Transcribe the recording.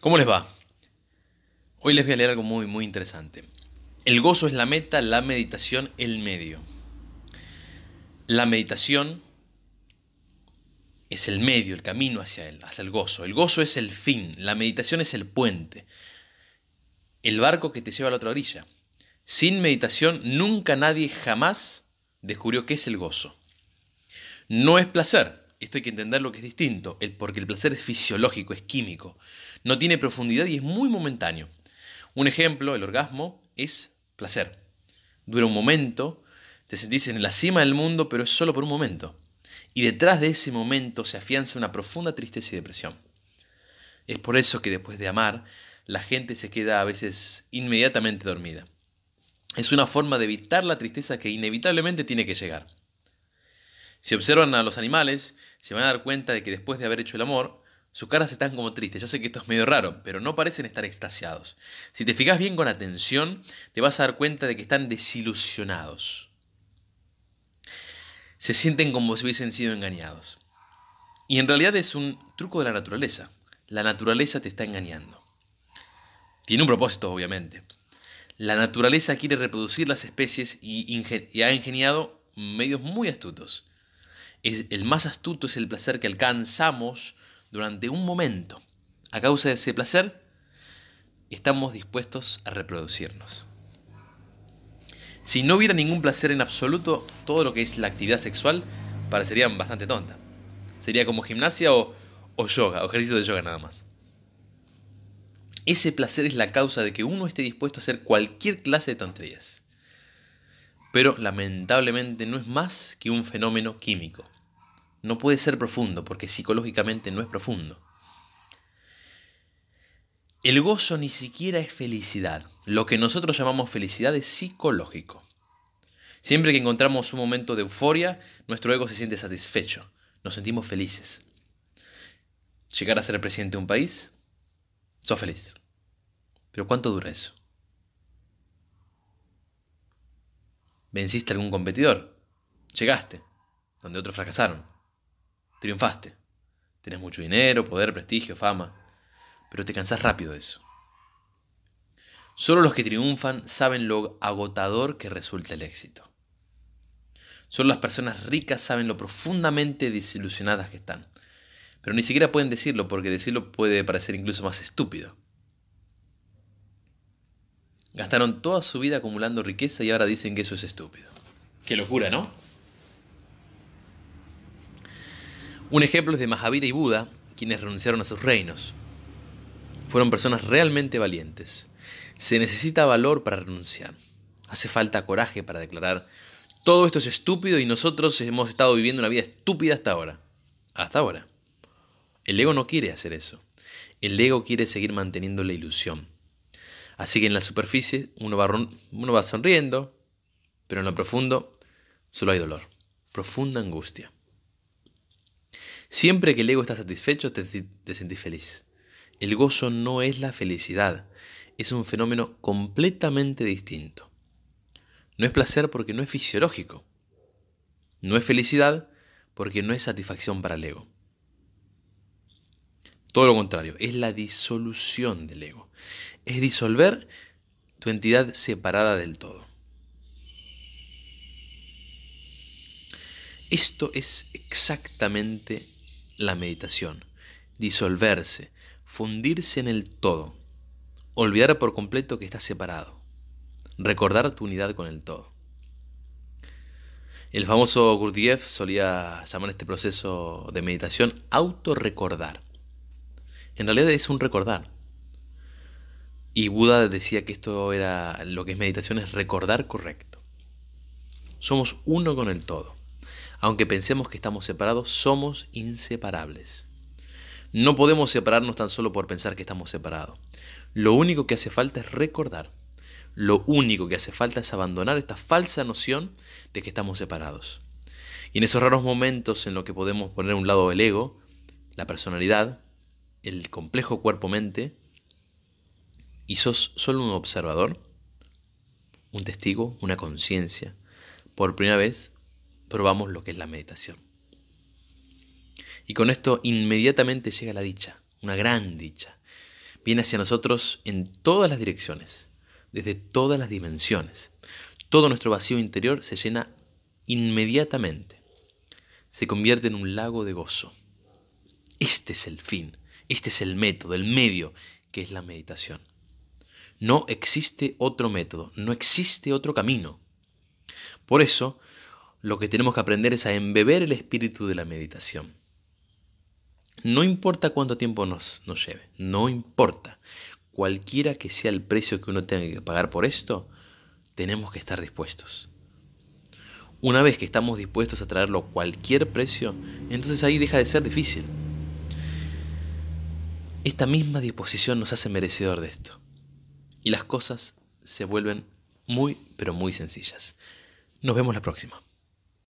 ¿Cómo les va? Hoy les voy a leer algo muy, muy interesante. El gozo es la meta, la meditación el medio. La meditación es el medio, el camino hacia él, hacia el gozo. El gozo es el fin, la meditación es el puente, el barco que te lleva a la otra orilla. Sin meditación nunca nadie jamás descubrió qué es el gozo. No es placer, esto hay que entender lo que es distinto, el, porque el placer es fisiológico, es químico, no tiene profundidad y es muy momentáneo. Un ejemplo, el orgasmo, es placer. Dura un momento, te sentís en la cima del mundo, pero es solo por un momento. Y detrás de ese momento se afianza una profunda tristeza y depresión. Es por eso que después de amar, la gente se queda a veces inmediatamente dormida. Es una forma de evitar la tristeza que inevitablemente tiene que llegar. Si observan a los animales, se van a dar cuenta de que después de haber hecho el amor, sus caras están como tristes. Yo sé que esto es medio raro, pero no parecen estar extasiados. Si te fijas bien con atención, te vas a dar cuenta de que están desilusionados. Se sienten como si hubiesen sido engañados. Y en realidad es un truco de la naturaleza. La naturaleza te está engañando. Tiene un propósito, obviamente. La naturaleza quiere reproducir las especies y, y ha ingeniado medios muy astutos el más astuto es el placer que alcanzamos durante un momento. A causa de ese placer, estamos dispuestos a reproducirnos. Si no hubiera ningún placer en absoluto, todo lo que es la actividad sexual parecería bastante tonta. Sería como gimnasia o, o yoga, o ejercicio de yoga nada más. Ese placer es la causa de que uno esté dispuesto a hacer cualquier clase de tonterías. Pero lamentablemente no es más que un fenómeno químico no puede ser profundo porque psicológicamente no es profundo. El gozo ni siquiera es felicidad. Lo que nosotros llamamos felicidad es psicológico. Siempre que encontramos un momento de euforia, nuestro ego se siente satisfecho. Nos sentimos felices. Llegar a ser presidente de un país, sos feliz. Pero ¿cuánto dura eso? ¿Venciste a algún competidor? Llegaste, donde otros fracasaron. Triunfaste. Tienes mucho dinero, poder, prestigio, fama. Pero te cansás rápido de eso. Solo los que triunfan saben lo agotador que resulta el éxito. Solo las personas ricas saben lo profundamente desilusionadas que están. Pero ni siquiera pueden decirlo porque decirlo puede parecer incluso más estúpido. Gastaron toda su vida acumulando riqueza y ahora dicen que eso es estúpido. Qué locura, ¿no? Un ejemplo es de Mahavira y Buda, quienes renunciaron a sus reinos. Fueron personas realmente valientes. Se necesita valor para renunciar. Hace falta coraje para declarar, todo esto es estúpido y nosotros hemos estado viviendo una vida estúpida hasta ahora. Hasta ahora. El ego no quiere hacer eso. El ego quiere seguir manteniendo la ilusión. Así que en la superficie uno va, uno va sonriendo, pero en lo profundo solo hay dolor, profunda angustia. Siempre que el ego está satisfecho, te, sentís feliz. El gozo no es la felicidad, es un fenómeno completamente distinto. No es placer porque no es fisiológico. No es felicidad porque no es satisfacción para el ego. Todo lo contrario, es la disolución del ego. Es disolver tu entidad separada del todo. Esto es exactamente la meditación, disolverse, fundirse en el todo, olvidar por completo que estás separado, recordar tu unidad con el todo. El famoso Gurdjieff solía llamar este proceso de meditación autorrecordar. En realidad es un recordar. Y Buda decía que esto era lo que es meditación, es recordar correcto. Somos uno con el todo. Aunque pensemos que estamos separados, somos inseparables. No podemos separarnos tan solo por pensar que estamos separados. Lo único que hace falta es recordar. Lo único que hace falta es abandonar esta falsa noción de que estamos separados. Y en esos raros momentos en los que podemos poner a un lado el ego, la personalidad, el complejo cuerpo-mente, y sos solo un observador, un testigo, una conciencia, por primera vez probamos lo que es la meditación. Y con esto inmediatamente llega la dicha, una gran dicha. viene hacia nosotros en todas las direcciones, desde todas las dimensiones. Todo nuestro vacío interior se llena inmediatamente. Se convierte en un lago de gozo. Este es el fin, este es el método, el medio, que es la meditación. No existe otro método, no existe otro camino. Por eso, lo que tenemos que aprender es a embeber el espíritu de la meditación. No importa cuánto tiempo nos, nos lleve, no importa. Cualquiera que sea el precio que uno tenga que pagar por esto, tenemos que estar dispuestos. Una vez que estamos dispuestos a traerlo a cualquier precio, entonces ahí deja de ser difícil. Esta misma disposición nos hace merecedor de esto. Y las cosas se vuelven muy, pero muy sencillas. Nos vemos la próxima.